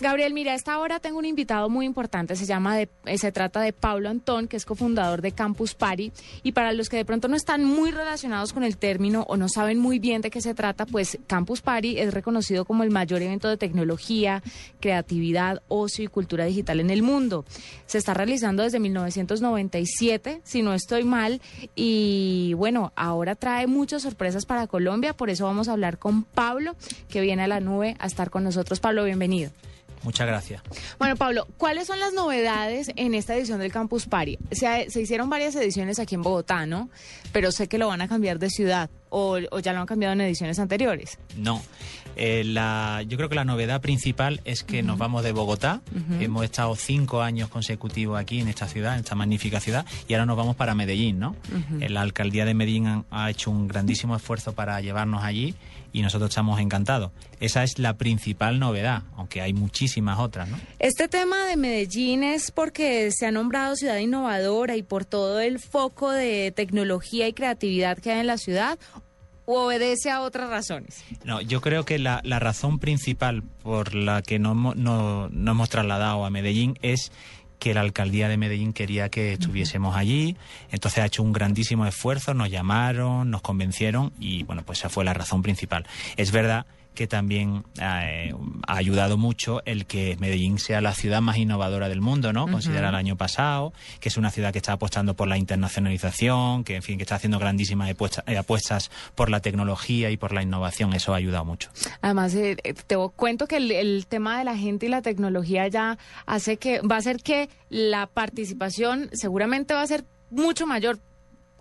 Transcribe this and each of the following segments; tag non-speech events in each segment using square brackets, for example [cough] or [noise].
Gabriel, mira, a esta hora tengo un invitado muy importante, se llama de, eh, se trata de Pablo Antón, que es cofundador de Campus Party, y para los que de pronto no están muy relacionados con el término o no saben muy bien de qué se trata, pues Campus Party es reconocido como el mayor evento de tecnología, creatividad, ocio y cultura digital en el mundo. Se está realizando desde 1997, si no estoy mal, y bueno, ahora trae muchas sorpresas para Colombia, por eso vamos a hablar con Pablo, que viene a la nube a estar con nosotros. Pablo, bienvenido. Muchas gracias. Bueno, Pablo, ¿cuáles son las novedades en esta edición del Campus Party? Se, se hicieron varias ediciones aquí en Bogotá, ¿no? Pero sé que lo van a cambiar de ciudad o, o ya lo han cambiado en ediciones anteriores. No. Eh, la, yo creo que la novedad principal es que nos vamos de Bogotá. Hemos estado cinco años consecutivos aquí en esta ciudad, en esta magnífica ciudad, y ahora nos vamos para Medellín, ¿no? Eh, La alcaldía de Medellín ha, ha hecho un grandísimo esfuerzo para llevarnos allí y nosotros estamos encantados. Esa es la principal novedad, aunque hay muchísimas otras, ¿no? Este tema de Medellín es porque se ha nombrado ciudad innovadora y por todo el foco de tecnología y creatividad que hay en la ciudad o obedece a otras razones. No, yo creo que la, la razón principal por la que hemos- no, nos hemos trasladado a Medellín es que la alcaldía de Medellín quería que estuviésemos allí, entonces ha hecho un grandísimo esfuerzo, nos llamaron, nos convencieron y bueno, pues esa fue la razón principal. Es verdad que también eh, ha ayudado mucho el que Medellín sea la ciudad más innovadora del mundo, ¿no? Considera el año pasado, que es una ciudad que está apostando por la internacionalización, que en fin, que está haciendo grandísimas eh, apuestas por la tecnología y por la innovación, eso ha ayudado mucho. Además, eh, eh, te cuento que el, el tema de la gente y la tecnología ya hace que, va a hacer que la participación seguramente va a ser mucho mayor,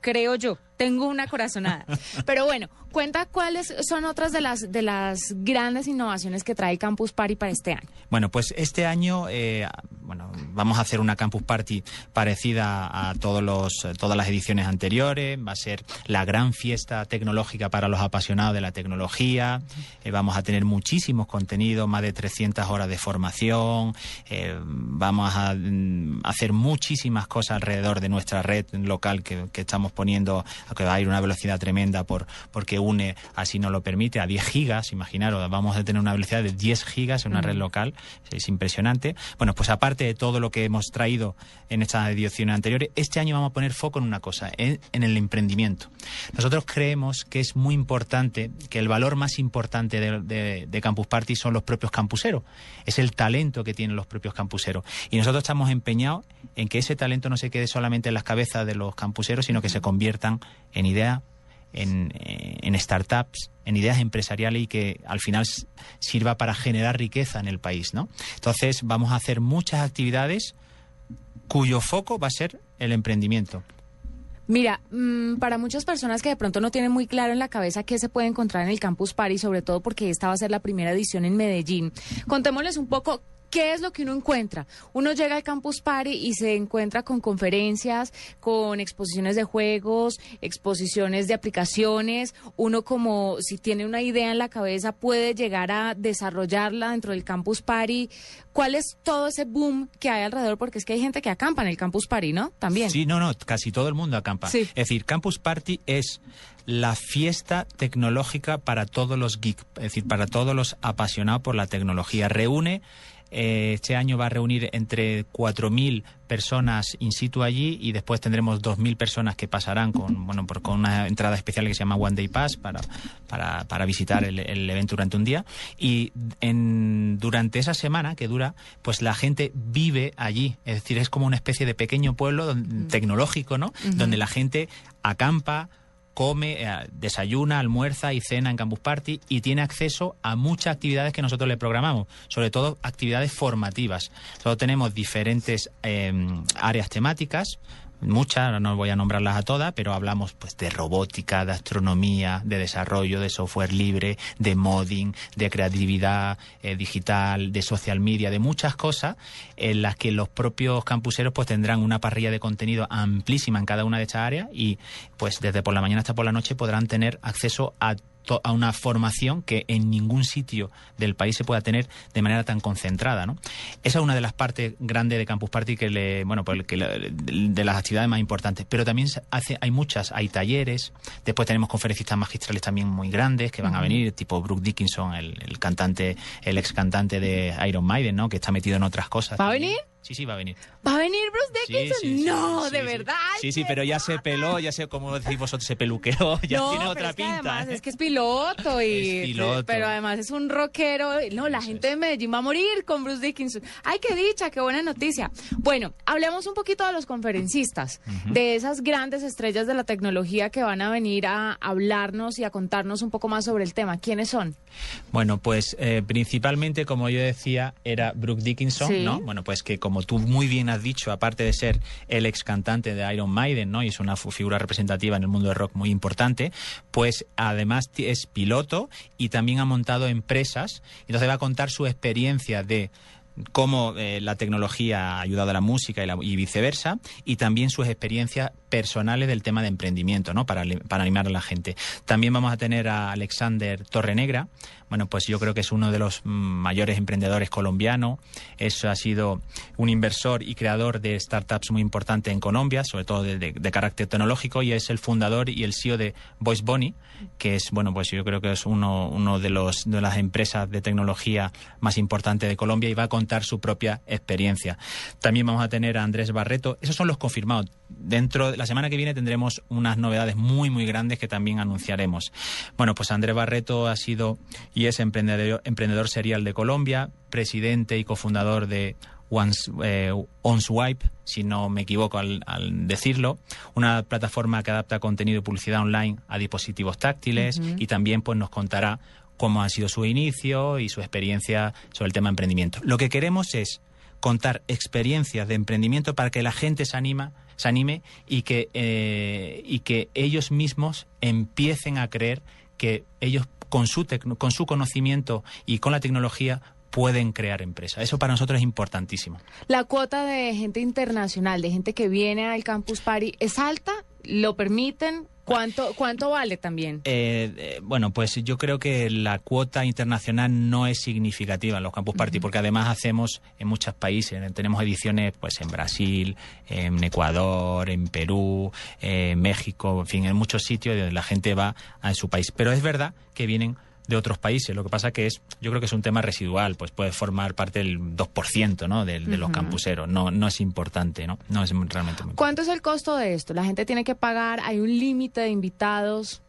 creo yo. Tengo una corazonada. [laughs] Pero bueno, cuenta cuáles son otras de las, de las grandes innovaciones que trae el Campus Party para este año. Bueno, pues este año eh, bueno, vamos a hacer una campus party parecida a todos los, todas las ediciones anteriores. Va a ser la gran fiesta tecnológica para los apasionados de la tecnología. Eh, vamos a tener muchísimos contenidos, más de 300 horas de formación. Eh, vamos a mm, hacer muchísimas cosas alrededor de nuestra red local que, que estamos poniendo, que va a ir a una velocidad tremenda por, porque UNE así nos lo permite, a 10 gigas. Imaginaros, vamos a tener una velocidad de 10 gigas en una red local. Es impresionante. Bueno, pues aparte de todo lo que hemos traído en estas ediciones anteriores, este año vamos a poner foco en una cosa, en, en el emprendimiento. Nosotros creemos que es muy importante, que el valor más importante de, de- de Campus Party son los propios campuseros. Es el talento que tienen los propios campuseros. Y nosotros estamos empeñados en que ese talento no se quede solamente en las cabezas de los campuseros, sino que se conviertan en ideas en, eh, en startups, en ideas empresariales y que al final sirva para generar riqueza en el país, ¿no? Entonces vamos a hacer muchas actividades cuyo foco va a ser el emprendimiento. Mira, mm, para muchas personas que de pronto no tienen muy claro en la cabeza qué se puede encontrar en el Campus Party, sobre todo porque esta va a ser la primera edición en Medellín, contémosles un poco qué es lo que uno encuentra. Uno llega al Campus Party y se encuentra con conferencias, con exposiciones de juegos, exposiciones de aplicaciones. Uno como si tiene una idea en la cabeza puede llegar a desarrollarla dentro del Campus Party. ¿Cuál es todo ese boom que hay alrededor? Porque es que hay gente que acampa en el Campus Party, ¿no? También. Sí, no, no, casi todo el mundo acampa. Sí. Es decir, Campus Party es la fiesta tecnológica para todos los geeks, es decir, para todos los apasionados por la tecnología. Reúne, eh, este año va a reunir entre 4.000 personas in situ allí y después tendremos 2.000 personas que pasarán con, bueno, por, con una entrada especial que se llama One Day Pass para, para, para visitar el, el evento durante un día. Y en, durante esa semana que dura, pues la gente vive allí. Es decir, es como una especie de pequeño pueblo don- tecnológico, ¿no? Donde la gente acampa, come, eh, desayuna, almuerza y cena en Campus Party y tiene acceso a muchas actividades que nosotros le programamos, sobre todo actividades formativas. Nosotros tenemos diferentes eh, áreas temáticas. Muchas, no voy a nombrarlas a todas, pero hablamos pues de robótica, de astronomía, de desarrollo, de software libre, de modding, de creatividad eh, digital, de social media, de muchas cosas en las que los propios campuseros pues tendrán una parrilla de contenido amplísima en cada una de estas áreas y pues desde por la mañana hasta por la noche podrán tener acceso a a una formación que en ningún sitio del país se pueda tener de manera tan concentrada, ¿no? Esa es una de las partes grandes de Campus Party que le, bueno, pues que de las actividades más importantes. Pero también hace, hay muchas, hay talleres, después tenemos conferencistas magistrales también muy grandes que van a venir, tipo Brooke Dickinson, el, el, cantante, el ex cantante de Iron Maiden, ¿no? Que está metido en otras cosas. ¿Va a venir? Sí, sí, va a venir. ¿Va a venir Bruce Dickinson? no, de verdad. Sí, sí, pero ya se peló, ya sé cómo decís vosotros, se peluqueó, [laughs] ya tiene otra pinta. además, ¿eh? Es que es [laughs] piloto y. piloto. Pero además es un rockero. No, la gente de Medellín va a morir con Bruce Dickinson. Ay, qué dicha, qué buena noticia. Bueno, hablemos un poquito de los conferencistas, de esas grandes estrellas de la tecnología que van a venir a hablarnos y a contarnos un poco más sobre el tema. ¿Quiénes son? Bueno, pues eh, principalmente, como yo decía, era Brooke Dickinson, ¿no? Bueno, pues que como tú muy bien has dicho, aparte de ser el ex cantante de Iron Maiden, ¿no? Y es una figura representativa en el mundo del rock muy importante, pues además es piloto y también ha montado empresas. Entonces va a contar su experiencia de cómo eh, la tecnología ha ayudado a la música y, viceversa, y también sus experiencias personales del tema de emprendimiento, ¿no? Para, animar a la gente. También vamos a tener a Alexander Torrenegra, bueno, pues yo creo que es uno de los mayores emprendedores colombianos. Eso ha sido un inversor y creador de startups muy importantes en Colombia, sobre todo de, carácter tecnológico, y es el fundador y el CEO de Voice Bunny, que es, bueno, pues yo creo que es uno, uno de, los, de las empresas de tecnología más importantes de Colombia y va a contar su propia experiencia. También vamos a tener a Andrés Barreto. Esos son los confirmados. Dentro de la semana que viene tendremos unas novedades muy, muy grandes que también anunciaremos. Bueno, pues Andrés Barreto ha sido y es emprendedor, emprendedor serial de Colombia, presidente y cofundador de eh, OnSwipe, si no me equivoco al, decirlo, una plataforma que adapta contenido y publicidad online a dispositivos táctiles y también pues nos contará cómo ha sido su inicio y su experiencia sobre el tema emprendimiento. Lo que queremos es contar experiencias de emprendimiento para que la gente se anima se anime y que eh, y que ellos mismos empiecen a creer que ellos con su, con su conocimiento y con la tecnología pueden crear empresas. Eso para nosotros es importantísimo. La cuota de gente internacional, de gente que viene al Campus Party, ¿es alta? ¿Lo permiten? ¿Cuánto, cuánto vale también? Eh, eh, bueno, pues yo creo que la cuota internacional no es significativa en los Campus Party, porque además hacemos en muchos países, tenemos ediciones pues en Brasil, en Ecuador, en Perú, en México, en fin, en muchos sitios donde la gente va a su país. Pero es verdad que vienen de otros países. Lo que pasa que es, yo creo que es un tema residual, pues puede formar parte del 2%, ¿no? De, de los campuseros. No, no es importante, ¿no? No es realmente muy ¿Cuánto es el costo de esto? ¿La gente tiene que pagar? ¿Hay un límite de invitados?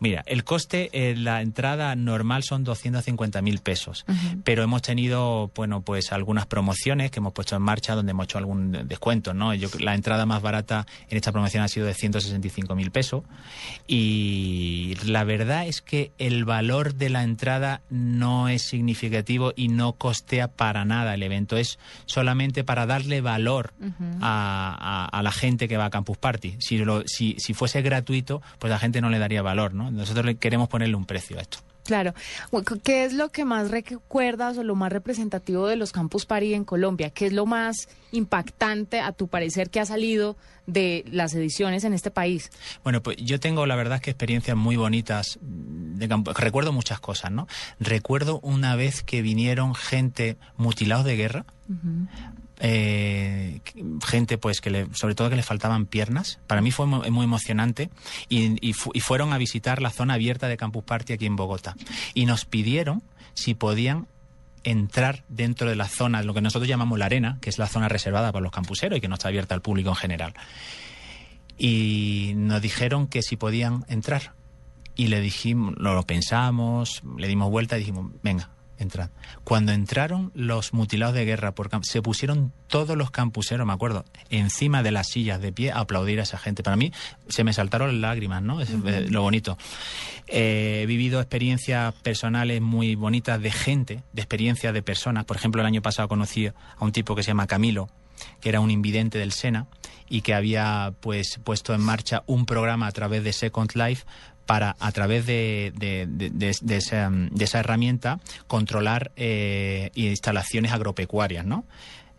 Mira, el coste, eh, la entrada normal son 250 mil pesos, pero hemos tenido, bueno, pues algunas promociones que hemos puesto en marcha donde hemos hecho algún descuento, ¿no? Yo, la entrada más barata en esta promoción ha sido de 165 mil pesos y la verdad es que el valor de la entrada no es significativo y no costea para nada el evento, es solamente para darle valor a, la gente que va a Campus Party. Si, si, si fuese gratuito, pues la gente no le daría valor nosotros queremos ponerle un precio a esto. Claro. ¿Qué es lo que más recuerdas o lo más representativo de los Campus Party en Colombia? ¿Qué es lo más impactante, a tu parecer, que ha salido de las ediciones en este país? Bueno, pues yo tengo, la verdad, que experiencias muy bonitas. De Recuerdo muchas cosas, ¿no? Recuerdo una vez que vinieron gente mutilados de guerra eh, gente pues que le, sobre todo que le faltaban piernas. Para mí fue muy, emocionante y, fueron a visitar la zona abierta de Campus Party aquí en Bogotá y nos pidieron si podían entrar dentro de la zona, lo que nosotros llamamos la arena, que es la zona reservada para los campuseros y que no está abierta al público en general. Y nos dijeron que si podían entrar. Y le dijimos, lo pensamos, le dimos vuelta y dijimos, venga, entrad. Cuando entraron los mutilados de guerra, por se pusieron todos los campuseros, me acuerdo, encima de las sillas de pie a aplaudir a esa gente. Para mí se me saltaron las lágrimas, ¿no? Es eh, lo bonito. Eh, he vivido experiencias personales muy bonitas de gente, de experiencias de personas. Por ejemplo, el año pasado conocí a un tipo que se llama Camilo, que era un invidente del SENA y que había pues puesto en marcha un programa a través de Second Life para, a través de, esa, herramienta, controlar eh, instalaciones agropecuarias, ¿no?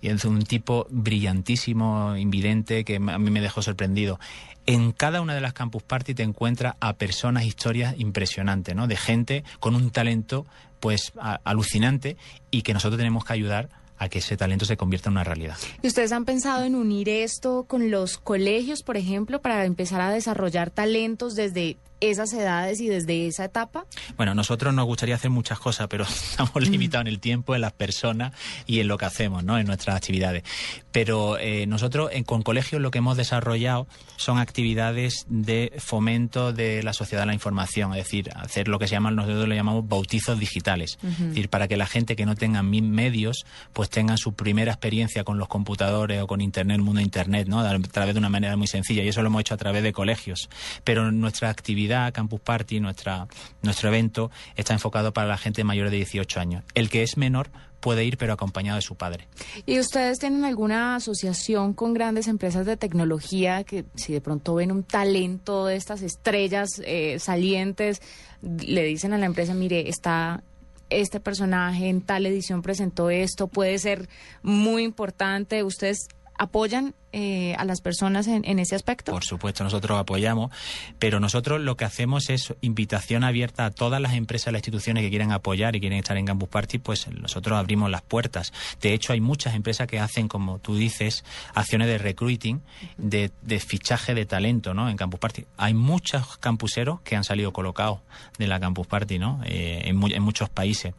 Y es un tipo brillantísimo, invidente, que a mí me dejó sorprendido. En cada una de las Campus Party te encuentras a personas, historias impresionantes, ¿no? De gente con un talento, pues, alucinante y que nosotros tenemos que ayudar a que ese talento se convierta en una realidad. ¿Y ustedes han pensado en unir esto con los colegios, por ejemplo, para empezar a desarrollar talentos desde esas edades y desde esa etapa? Bueno, nosotros nos gustaría hacer muchas cosas, pero [laughs] estamos mm. limitados en el tiempo, en las personas y en lo que hacemos, ¿no? En nuestras actividades. Pero eh, nosotros en, con colegios lo que hemos desarrollado son actividades de fomento de la sociedad de la información, es decir, hacer lo que se llama, nosotros lo llamamos bautizos digitales. Es decir, para que la gente que no tenga medios, pues tengan su primera experiencia con los computadores o con Internet, el mundo de Internet, ¿no? A través de una manera muy sencilla. Y eso lo hemos hecho a través de colegios. Pero nuestra actividad Campus Party, nuestra, nuestro evento, está enfocado para la gente mayor de 18 años. El que es menor puede ir, pero acompañado de su padre. ¿Y ustedes tienen alguna asociación con grandes empresas de tecnología que si de pronto ven un talento de estas estrellas eh, salientes, le dicen a la empresa, mire, está este personaje en tal edición presentó esto, puede ser muy importante. ¿Ustedes apoyan eh, a las personas en, ese aspecto? Por supuesto, nosotros apoyamos, pero nosotros lo que hacemos es invitación abierta a todas las empresas, las instituciones que quieran apoyar y quieren estar en Campus Party, pues nosotros abrimos las puertas. De hecho, hay muchas empresas que hacen, como tú dices, acciones de recruiting, de, fichaje de talento, ¿no? En Campus Party. Hay muchos campuseros que han salido colocados de la Campus Party, ¿no? Eh, en, en muchos países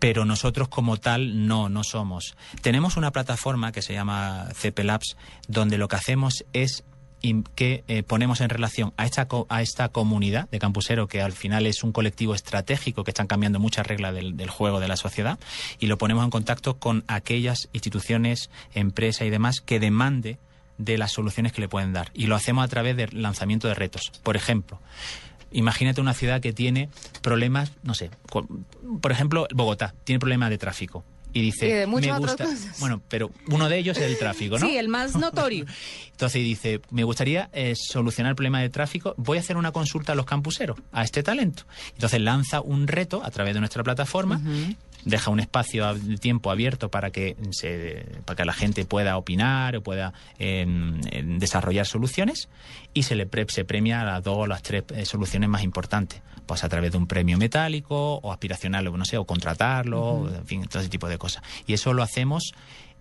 pero nosotros como tal no, no somos. Tenemos una plataforma que se llama CP Labs, donde lo que hacemos es que eh, ponemos en relación a esta, a esta comunidad de campusero, que al final es un colectivo estratégico que están cambiando muchas reglas del, del, juego de la sociedad, y lo ponemos en contacto con aquellas instituciones, empresas y demás que demande de las soluciones que le pueden dar. Y lo hacemos a través del lanzamiento de retos. Por ejemplo, Imagínate una ciudad que tiene problemas, no sé, por ejemplo, Bogotá tiene problemas de tráfico y dice, me gusta. Bueno, pero uno de ellos es el tráfico, ¿no? Sí, el más notorio. [laughs] Entonces dice, me gustaría eh, solucionar el problema de tráfico, voy a hacer una consulta a los campuseros, a este talento. Entonces lanza un reto a través de nuestra plataforma deja un espacio de tiempo abierto para que se, para que la gente pueda opinar o pueda em, desarrollar soluciones y se le se premia a las dos o las tres eh, soluciones más importantes. Pues a través de un premio metálico o aspiracional no sé o contratarlo en fin todo ese tipo de cosas. Y eso lo hacemos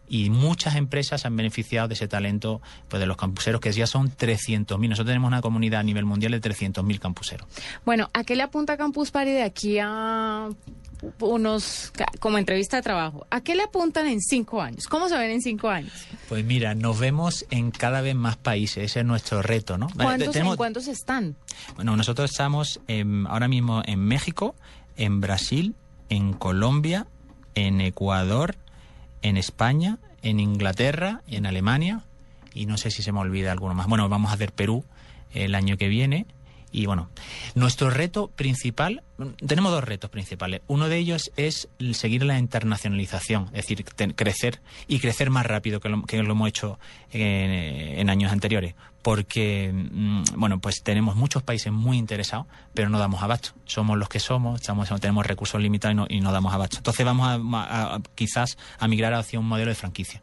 y muchas empresas han beneficiado de ese talento pues de los campuseros, que ya son 300.000. Nosotros tenemos una comunidad a nivel mundial de 300.000 campuseros. Bueno, ¿a qué le apunta Campus Party de aquí a unos, como entrevista de trabajo, ¿a qué le apuntan en cinco años? ¿Cómo se ven en cinco años? Pues mira, nos vemos en cada vez más países, ese es nuestro reto, ¿no? ¿Cuántos, ¿En cuántos están? Bueno, nosotros estamos ahora mismo en México, en Brasil, en Colombia, en Ecuador, en España, en Inglaterra, en Alemania, y no sé si se me olvida alguno más. Bueno, vamos a hacer Perú el año que viene y bueno, nuestro reto principal, tenemos dos retos principales. Uno de ellos es seguir la internacionalización, es decir, crecer y crecer más rápido que lo, que lo hemos hecho en, años anteriores. Porque, mm, bueno, pues tenemos muchos países muy interesados, pero no damos abasto. Somos los que somos, estamos, tenemos recursos limitados y no, damos abasto. Entonces vamos a, quizás a migrar hacia un modelo de franquicia.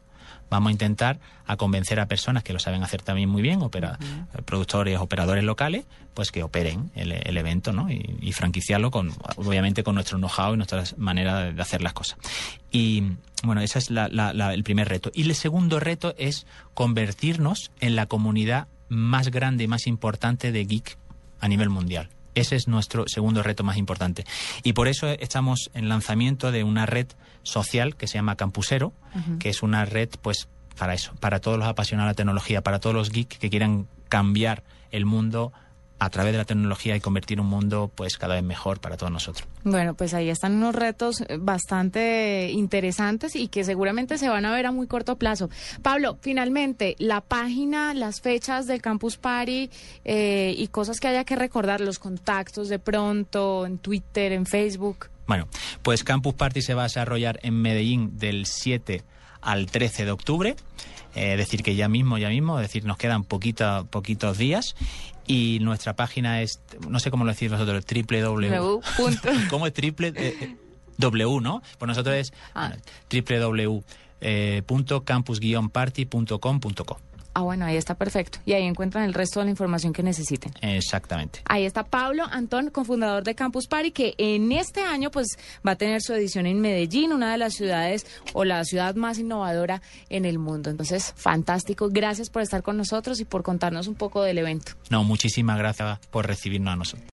Vamos a intentar a convencer a personas que lo saben hacer también muy bien, opera, productores, operadores locales, pues que operen el, evento ¿no? y, franquiciarlo con, obviamente con nuestro know-how y nuestra manera de hacer las cosas. Y bueno, ese es el primer reto. Y el segundo reto es convertirnos en la comunidad más grande y más importante de geek a nivel mundial. Ese es nuestro segundo reto más importante. Y por eso estamos en lanzamiento de una red social que se llama Campusero, que es una red, pues, para eso, para todos los apasionados de la tecnología, para todos los geeks que quieran cambiar el mundo a través de la tecnología y convertir un mundo pues cada vez mejor para todos nosotros. Bueno, pues ahí están unos retos bastante interesantes y que seguramente se van a ver a muy corto plazo. Pablo, finalmente, la página, las fechas del Campus Party eh, y cosas que haya que recordar, los contactos de pronto en Twitter, en Facebook. Bueno, pues Campus Party se va a desarrollar en Medellín del 7 al 13 de octubre. Eh, es decir, que ya mismo, ya mismo, es decir, nos quedan poquita, poquitos días y nuestra página es, no sé cómo lo decís vosotros, www. W. punto. ¿Cómo es triple? eh, eh, W, ¿no? Pues nosotros es Ah. bueno, www.campus-party.com.co. Ah, bueno, ahí está perfecto. Y ahí encuentran el resto de la información que necesiten. Exactamente. Ahí está Pablo Antón, cofundador de Campus Party, que en este año pues va a tener su edición en Medellín, una de las ciudades o la ciudad más innovadora en el mundo. Entonces, fantástico. Gracias por estar con nosotros y por contarnos un poco del evento. No, muchísimas gracias por recibirnos a nosotros.